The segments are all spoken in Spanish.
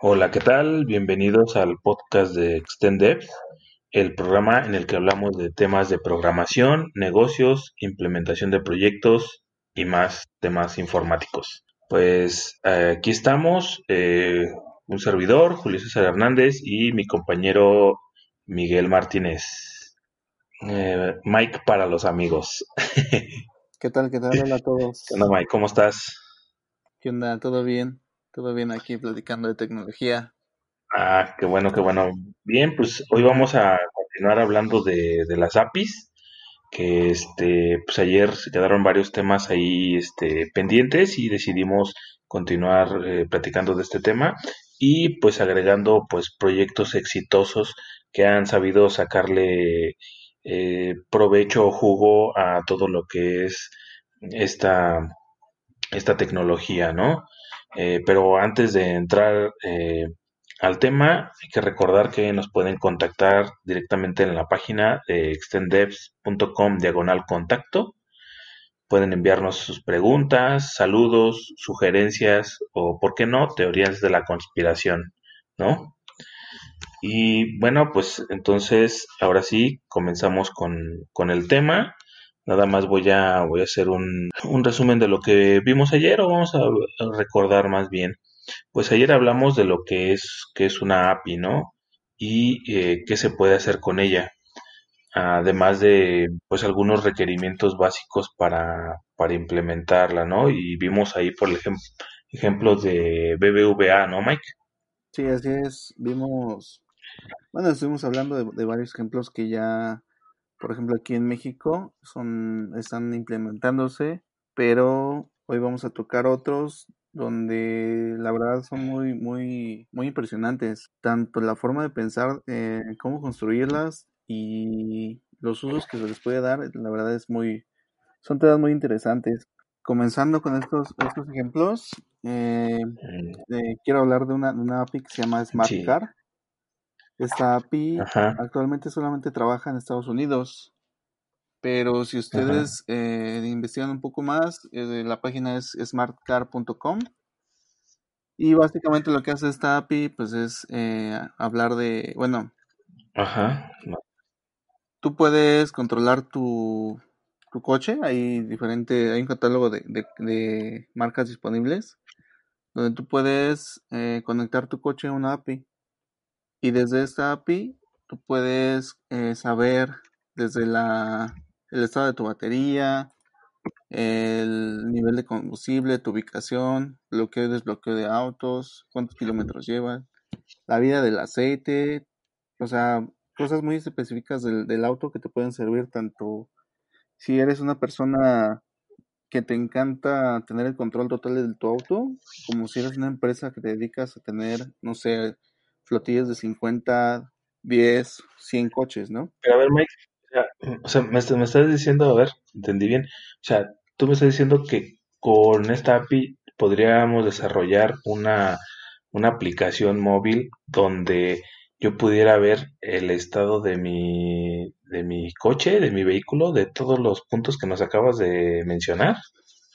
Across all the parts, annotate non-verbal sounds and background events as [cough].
Hola, ¿qué tal? Bienvenidos al podcast de Extend el programa en el que hablamos de temas de programación, negocios, implementación de proyectos y más temas informáticos. Pues eh, aquí estamos, eh, un servidor, Julio César Hernández, y mi compañero Miguel Martínez. Eh, Mike para los amigos. [laughs] ¿Qué tal? ¿Qué tal? Hola a todos. ¿Qué onda, Mike? ¿Cómo estás? ¿Qué onda? ¿Todo bien? Todo bien aquí platicando de tecnología. Ah, qué bueno, qué bueno. Bien, pues hoy vamos a continuar hablando de, las APIs, que este, pues ayer se quedaron varios temas ahí este, pendientes y decidimos continuar eh, platicando de este tema y pues agregando pues proyectos exitosos que han sabido sacarle eh, provecho o jugo a todo lo que es esta, esta tecnología, ¿no? Eh, pero antes de entrar eh, al tema, hay que recordar que nos pueden contactar directamente en la página de extendevs.com diagonal contacto. Pueden enviarnos sus preguntas, saludos, sugerencias o, por qué no, teorías de la conspiración, ¿no? Y bueno, pues entonces ahora sí comenzamos con, con el tema. Nada más voy a, voy a hacer un, un resumen de lo que vimos ayer o vamos a recordar más bien. Pues ayer hablamos de lo que es, que es una API, ¿no? Y eh, qué se puede hacer con ella. Además de, pues, algunos requerimientos básicos para, para implementarla, ¿no? Y vimos ahí, por ejemplo, ejemplos de BBVA, ¿no, Mike? Sí, así es. Vimos, bueno, estuvimos hablando de, de varios ejemplos que ya por ejemplo, aquí en México son, están implementándose, pero hoy vamos a tocar otros donde la verdad son muy, muy, muy impresionantes. Tanto la forma de pensar eh, cómo construirlas y los usos que se les puede dar, la verdad es muy, son todas muy interesantes. Comenzando con estos, estos ejemplos, eh, eh, quiero hablar de una, una API que se llama Smart Car. Esta API actualmente solamente trabaja en Estados Unidos, pero si ustedes eh, investigan un poco más, eh, la página es smartcar.com y básicamente lo que hace esta API pues es eh, hablar de, bueno, Ajá. tú puedes controlar tu, tu coche, hay diferente, hay un catálogo de, de marcas disponibles donde tú puedes conectar tu coche a una API y desde esta API tú puedes eh, saber desde la, el estado de tu batería, el nivel de combustible, tu ubicación, bloqueo y desbloqueo de autos, cuántos kilómetros llevan, la vida del aceite, o sea, cosas muy específicas del, del auto que te pueden servir tanto si eres una persona que te encanta tener el control total de tu auto, como si eres una empresa que te dedicas a tener, no sé, flotillas de 50, 10, 100 coches, ¿no? Pero a ver, Mike, o sea, [clears throat] me, estás diciendo, a ver, entendí bien, o sea, tú me estás diciendo que con esta API podríamos desarrollar una, una aplicación móvil donde yo pudiera ver el estado de mi, de mi coche, de mi vehículo, de todos los puntos que nos acabas de mencionar.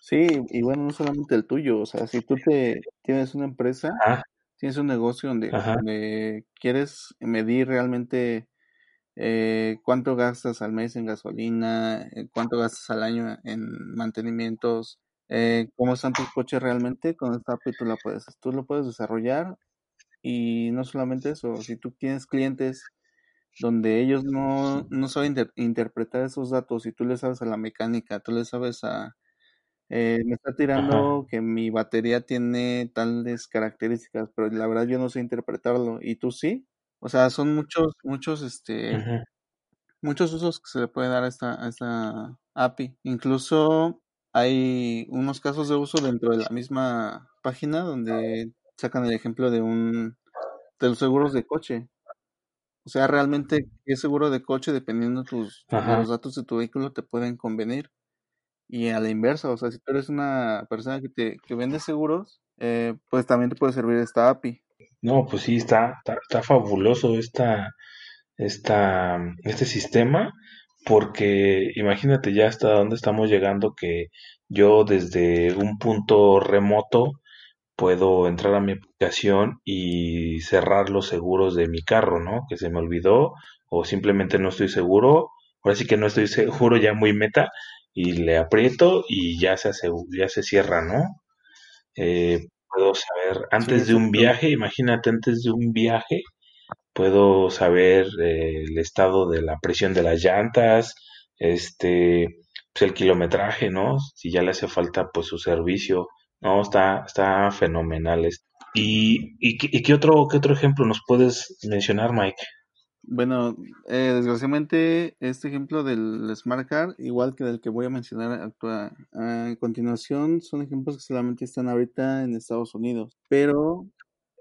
Sí, y bueno, no solamente el tuyo, o sea, si tú te tienes una empresa, ah tienes un negocio donde, quieres medir realmente eh, cuánto gastas al mes en gasolina, eh, cuánto gastas al año en mantenimientos, eh, cómo están tus coches realmente, con esta API tú, la puedes, tú lo puedes desarrollar. Y no solamente eso, si tú tienes clientes donde ellos no, no saben interpretar esos datos y tú le sabes a la mecánica, tú le sabes a, eh, me está tirando que mi batería tiene tales características, pero la verdad yo no sé interpretarlo. ¿Y tú sí? O sea, son muchos, muchos, este, muchos usos que se le puede dar a esta, a esta API. Incluso hay unos casos de uso dentro de la misma página donde sacan el ejemplo de un de los seguros de coche. O sea, realmente qué seguro de coche, dependiendo tus, de los datos de tu vehículo, te pueden convenir. Y a la inversa, o sea, si tú eres una persona que te que vende seguros, eh, pues también te puede servir esta API. No, pues sí, está, está, fabuloso esta, esta, este sistema, porque imagínate ya hasta dónde estamos llegando que yo desde un punto remoto puedo entrar a mi aplicación y cerrar los seguros de mi carro, ¿no? Que se me olvidó o simplemente no estoy seguro. Ahora sí que no estoy [laughs] seguro, ya muy meta, y le aprieto y ya se, ya se cierra, ¿no? Eh, puedo saber, antes de un viaje, imagínate, antes de un viaje, puedo saber eh, el estado de la presión de las llantas, este, pues el kilometraje, ¿no? Si ya le hace falta, pues su servicio, no, está, está fenomenal. ¿Y, y, y qué, otro, qué otro ejemplo nos puedes mencionar, Mike? Bueno, eh, desgraciadamente este ejemplo del Smart Car, igual que del que voy a mencionar a, continuación, son ejemplos que solamente están ahorita en Estados Unidos. Pero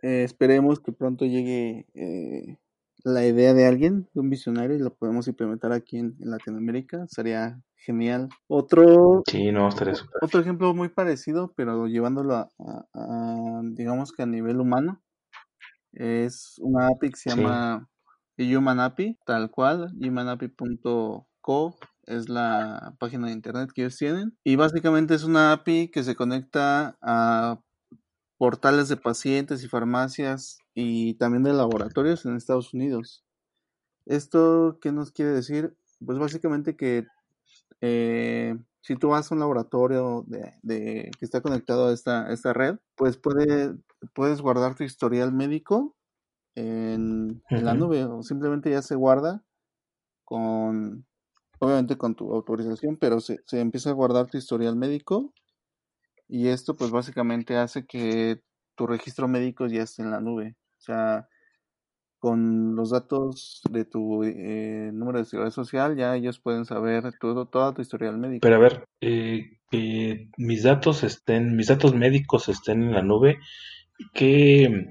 eh, esperemos que pronto llegue eh, la idea de alguien, de un visionario, y lo podemos implementar aquí en, Latinoamérica. Sería genial. Otro, sí, no, otro ejemplo muy parecido, pero llevándolo a, digamos que a nivel humano, es una API que se llama Human API, tal cual, humanapi.co es la página de internet que ellos tienen. Y básicamente es una API que se conecta a portales de pacientes y farmacias y también de laboratorios en Estados Unidos. ¿Esto qué nos quiere decir? Pues básicamente que eh, si tú vas a un laboratorio de, que está conectado a esta, esta red, pues puede, puedes guardar tu historial médico en, la nube o simplemente ya se guarda con, obviamente con tu autorización, pero se, se empieza a guardar tu historial médico y esto pues básicamente hace que tu registro médico ya esté en la nube. O sea, con los datos de tu eh, número de seguridad social, ya ellos pueden saber todo, toda tu historial médico. Pero a ver, eh, que mis datos estén, mis datos médicos estén en la nube, ¿qué,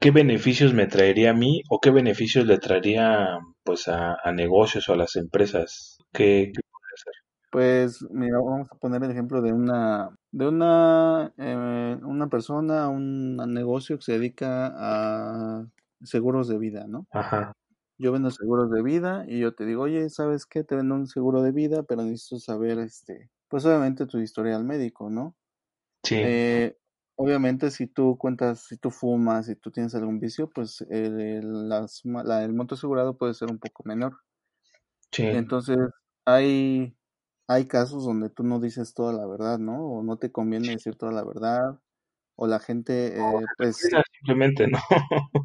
¿qué beneficios me traería a mí o qué beneficios le traería pues a, negocios o a las empresas? ¿Qué, puede hacer? Pues mira, vamos a poner el ejemplo de una de una eh, una persona, un negocio que se dedica a seguros de vida, ¿no? Ajá. Yo vendo seguros de vida y yo te digo, oye, ¿sabes qué? Te vendo un seguro de vida, pero necesito saber, este, pues obviamente tu historial médico, ¿no? Sí. Eh, obviamente si tú cuentas, si tú fumas, si tú tienes algún vicio, pues el, la, el monto asegurado puede ser un poco menor. Sí. Entonces, hay, hay casos donde tú no dices toda la verdad, ¿no? O no te conviene decir toda la verdad, o la gente, eh, pues... Simplemente, ¿no? [laughs]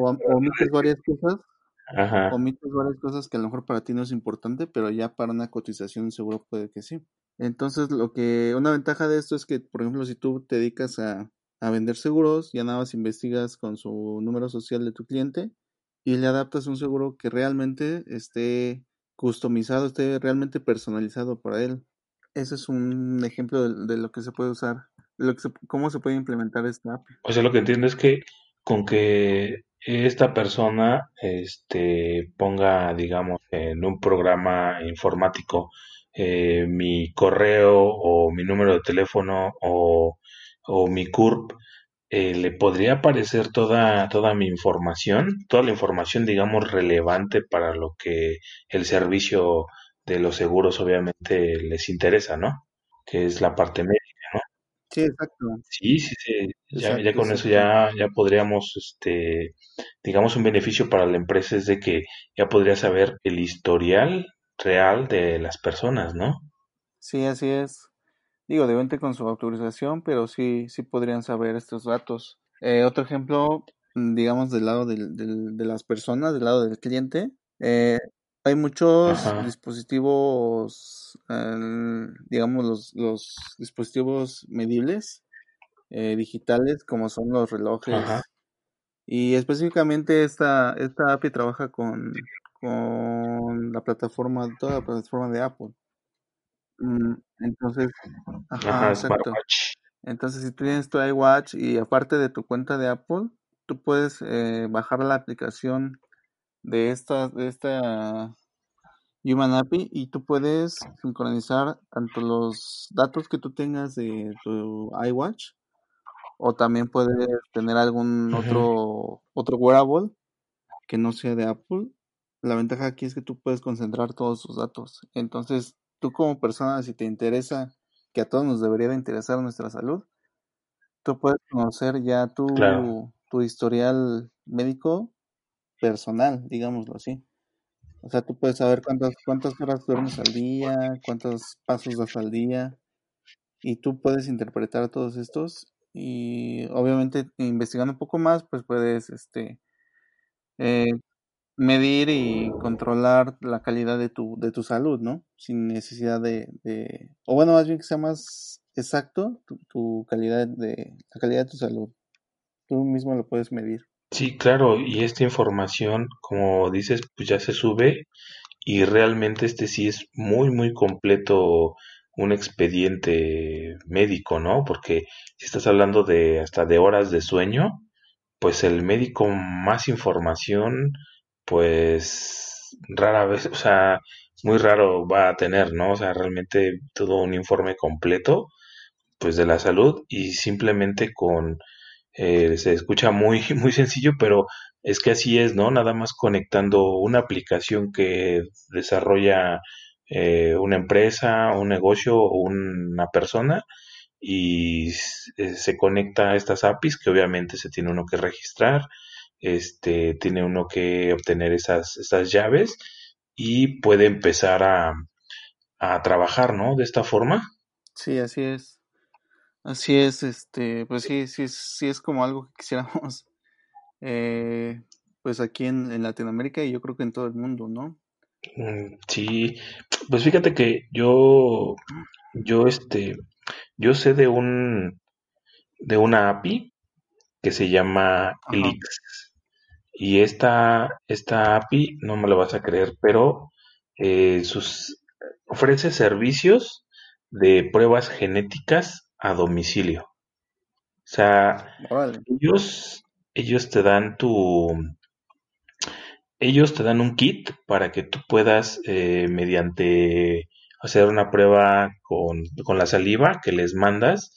o omites varias cosas. Ajá. Omites varias cosas que a lo mejor para ti no es importante, pero ya para una cotización seguro puede que sí. Entonces, lo que, una ventaja de esto es que, por ejemplo, si tú te dedicas a, vender seguros, ya nada más investigas con su número social de tu cliente y le adaptas un seguro que realmente esté customizado, esté realmente personalizado para él. Ese es un ejemplo de, lo que se puede usar, de lo que cómo se puede implementar esta app. O sea, lo que entiendo es que con que esta persona este, ponga, digamos, en un programa informático eh, mi correo o mi número de teléfono o, mi CURP, eh, le podría aparecer toda, toda mi información, toda la información, digamos, relevante para lo que el servicio de los seguros obviamente les interesa, ¿no? Que es la parte médica. Sí, exacto. Sí, sí, sí. Ya, ya con eso ya, ya podríamos, este, digamos, un beneficio para la empresa es de que ya podría saber el historial real de las personas, ¿no? Sí, así es. Digo, de con su autorización, pero sí, sí podrían saber estos datos. Eh, otro ejemplo, mm, digamos, del lado del, de las personas, del lado del cliente. Eh, hay muchos dispositivos, eh, digamos, los, los, dispositivos medibles digitales, como son los relojes. Y específicamente esta, esta API trabaja con con la plataforma, toda la plataforma de Apple. Mm, entonces, ajá, exacto. Entonces, si tienes tu iWatch y aparte de tu cuenta de Apple, tú puedes eh, bajar la aplicación de esta, de esta Human API y tú puedes sincronizar tanto los datos que tú tengas de tu iWatch o también puedes tener algún otro otro wearable que no sea de Apple. La ventaja aquí es que tú puedes concentrar todos sus datos. Entonces, tú como persona, si te interesa, que a todos nos debería de interesar nuestra salud, tú puedes conocer ya tu, tu historial médico personal, digámoslo así. O sea, tú puedes saber cuántas, cuántas horas duermes al día, cuántos pasos das al día, y tú puedes interpretar todos estos y obviamente investigando un poco más, pues puedes este eh, medir y controlar la calidad de tu, de tu salud, ¿no? Sin necesidad de, de o bueno, más bien que sea más exacto tu, tu calidad de, la calidad de tu salud. Tú mismo lo puedes medir. Sí, claro, y esta información, como dices, pues ya se sube y realmente este sí es muy, muy completo un expediente médico, ¿no? Porque si estás hablando de hasta de horas de sueño, pues el médico más información, pues rara vez, [laughs] o sea, muy raro va a tener, ¿no? O sea, realmente todo un informe completo, pues de la salud y simplemente con eh, se escucha muy, [laughs] muy sencillo, pero es que así es, ¿no? Nada más conectando una aplicación que desarrolla eh, una empresa, un negocio o una persona y eh, se conecta a estas APIs que obviamente se tiene uno que registrar, este, tiene uno que obtener esas, esas llaves y puede empezar a, a trabajar, ¿no? De esta forma. Sí, así es. Así es, este, pues sí, sí, sí es como algo que quisiéramos, [laughs] eh, pues aquí en, en, Latinoamérica y yo creo que en todo el mundo, ¿no? Mm, sí, pues fíjate que yo, yo, este, yo sé de un, de una API que se llama Elix y esta, esta API, no me lo vas a creer, pero eh, sus, ofrece servicios de pruebas genéticas a domicilio. O sea, ellos, ellos te dan tu, ellos te dan un kit para que tú puedas, eh, mediante hacer una prueba con, con, la saliva que les mandas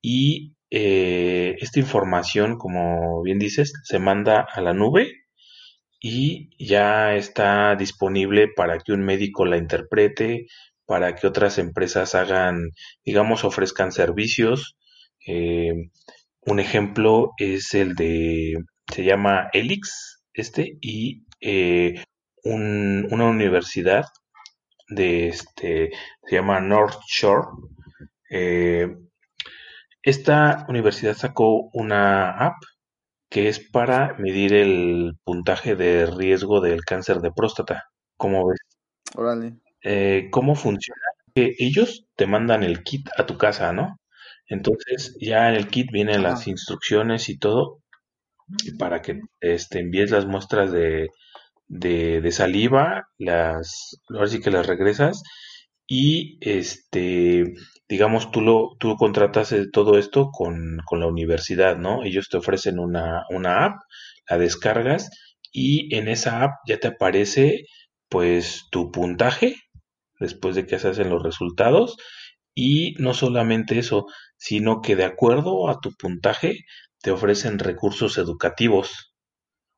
y eh, esta información, como bien dices, se manda a la nube y ya está disponible para que un médico la interprete, para que otras empresas hagan, digamos, ofrezcan servicios. Eh, un ejemplo es el de, se llama Elix, este, y eh, un, una universidad de este, se llama North Shore. Eh, esta universidad sacó una app que es para medir el puntaje de riesgo del cáncer de próstata. ¿Cómo ves? Órale. Eh, ¿Cómo funciona? Que ellos te mandan el kit a tu casa, ¿no? Entonces ya en el kit vienen las instrucciones y todo para que este, envíes las muestras de, de, de, saliva, las, ahora sí que las regresas y este, digamos, tú lo, tú contratas todo esto con, con la universidad, ¿no? Ellos te ofrecen una, una app, la descargas y en esa app ya te aparece pues tu puntaje después de que se hacen los resultados. Y no solamente eso, sino que de acuerdo a tu puntaje te ofrecen recursos educativos.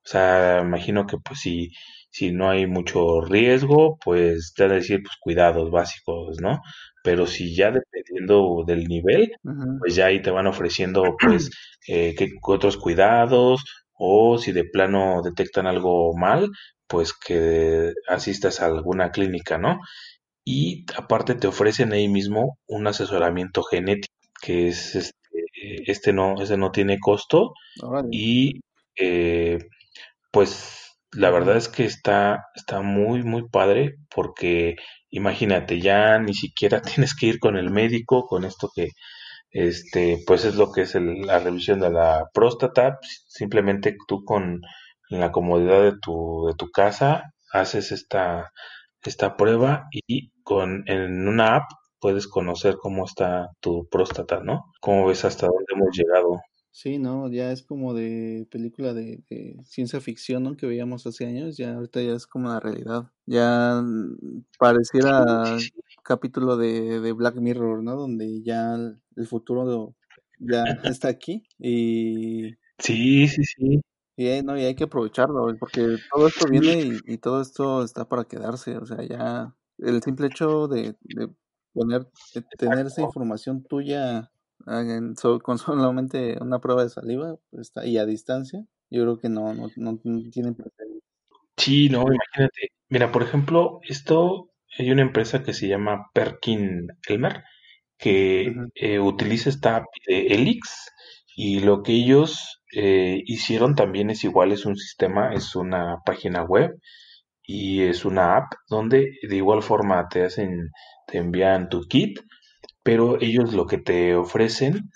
O sea, imagino que pues si, si no hay mucho riesgo, pues te van a decir pues cuidados básicos, ¿no? Pero si ya dependiendo del nivel, pues ya ahí te van ofreciendo pues eh, qué otros cuidados o si de plano detectan algo mal, pues que asistas a alguna clínica, ¿no? Y aparte te ofrecen ahí mismo un asesoramiento genético que es este, este no ese no tiene costo y eh, pues la verdad es que está está muy muy padre porque imagínate ya ni siquiera [laughs] tienes que ir con el médico con esto que este pues es lo que es la revisión de la próstata simplemente tú con la comodidad de tu de tu casa haces esta esta prueba y con en una app puedes conocer cómo está tu próstata, ¿no? ¿Cómo ves hasta dónde hemos llegado? Sí, no, ya es como de película de, de ciencia ficción, ¿no? Que veíamos hace años, ya ahorita ya es como la realidad. Ya pareciera capítulo de, de Black Mirror, ¿no? Donde ya el, el futuro ya está aquí y Sí, sí, sí. Y hay, no, y hay que aprovecharlo, güey, porque todo esto viene y, y todo esto está para quedarse. O sea, ya el simple hecho de, de poner, de tener esa información tuya en- con [laughs] solamente una prueba de saliva, pues está, y a distancia, yo creo que no, no, no, no tiene precedentes. Sí, no, imagínate. Mira, por ejemplo, esto hay una empresa que se llama Perkin Elmer que eh, utiliza esta API de Elix y lo que ellos eh, hicieron también es igual, es un sistema, es una página web y es una app donde de igual forma te hacen, te envían tu kit, pero ellos lo que te ofrecen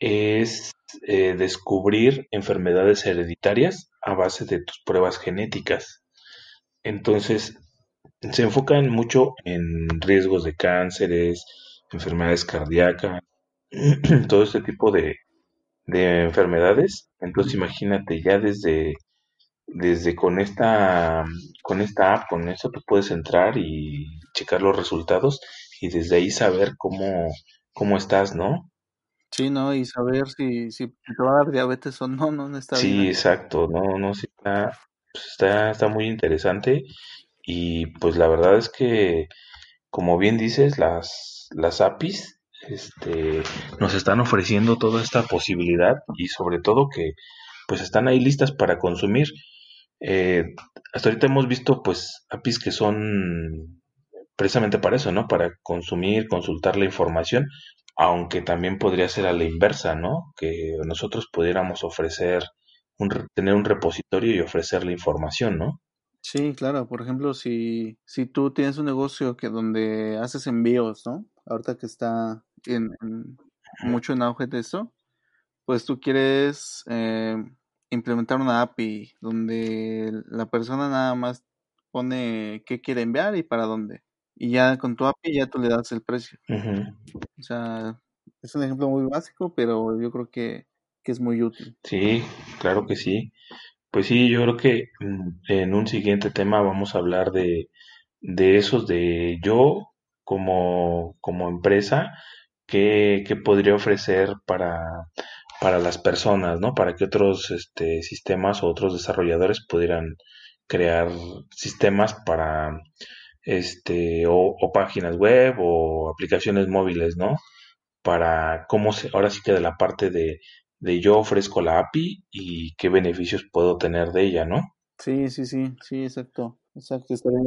es eh, descubrir enfermedades hereditarias a base de tus pruebas genéticas. Entonces, se enfocan mucho en riesgos de cánceres, enfermedades cardíacas, [clears throat] todo este tipo de, de enfermedades. Entonces, imagínate, ya desde, desde con esta, con esta app, con eso tú puedes entrar y checar los resultados y desde ahí saber cómo, cómo estás, ¿no? Sí, ¿no? Y saber si, si te va a dar diabetes o no, no, no está bien Sí, exacto, no, no, sí está, pues está, está muy interesante y pues la verdad es que como bien dices, las, las APIs este, nos están ofreciendo toda esta posibilidad y sobre todo que pues están ahí listas para consumir. Eh, hasta ahorita hemos visto pues APIs que son precisamente para eso, ¿no? Para consumir, consultar la información, aunque también podría ser a la inversa, ¿no? Que nosotros pudiéramos ofrecer, un, tener un repositorio y ofrecer la información, ¿no? Sí, claro. Por ejemplo, si, si tú tienes un negocio que donde haces envíos, ¿no? Ahorita que está en, en- mucho en auge de esto, pues tú quieres eh, implementar una API donde la persona nada más pone qué quiere enviar y para dónde. Y ya con tu API ya tú le das el precio. O sea, es un ejemplo muy básico, pero yo creo que, que es muy útil. Sí, claro que sí. Pues sí, yo creo que mm, en un siguiente tema vamos a hablar de, de esos de yo como, como empresa, qué, qué podría ofrecer para, para las personas, ¿no? Para que otros este, sistemas o otros desarrolladores pudieran crear sistemas para este o, páginas web o aplicaciones móviles, ¿no? Para cómo se, ahora sí que de la parte de, de yo ofrezco la API y qué beneficios puedo tener de ella, ¿no? Sí, sí, sí, sí, exacto. Exacto, estaría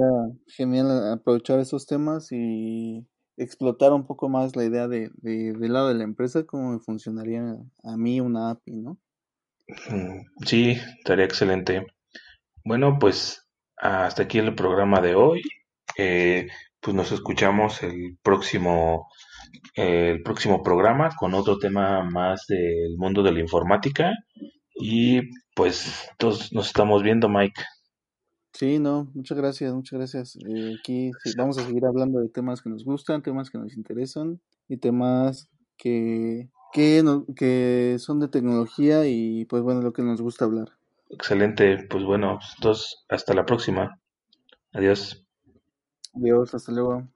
genial aprovechar esos temas y explotar un poco más la idea de, de, del lado de la empresa, cómo me funcionaría a mí una API, ¿no? Sí, estaría excelente. Bueno, pues hasta aquí el programa de hoy. Eh, pues nos escuchamos el próximo, el próximo programa con otro tema más del mundo de la informática. Y pues todos nos estamos viendo, Mike. Sí, no, muchas gracias, muchas gracias. Eh, aquí sí, vamos a seguir hablando de temas que nos gustan, temas que nos interesan y temas que, que, no- que son de tecnología y pues bueno, lo que nos gusta hablar. Excelente. Pues bueno, entonces hasta la próxima. Adiós. Adiós, hasta luego.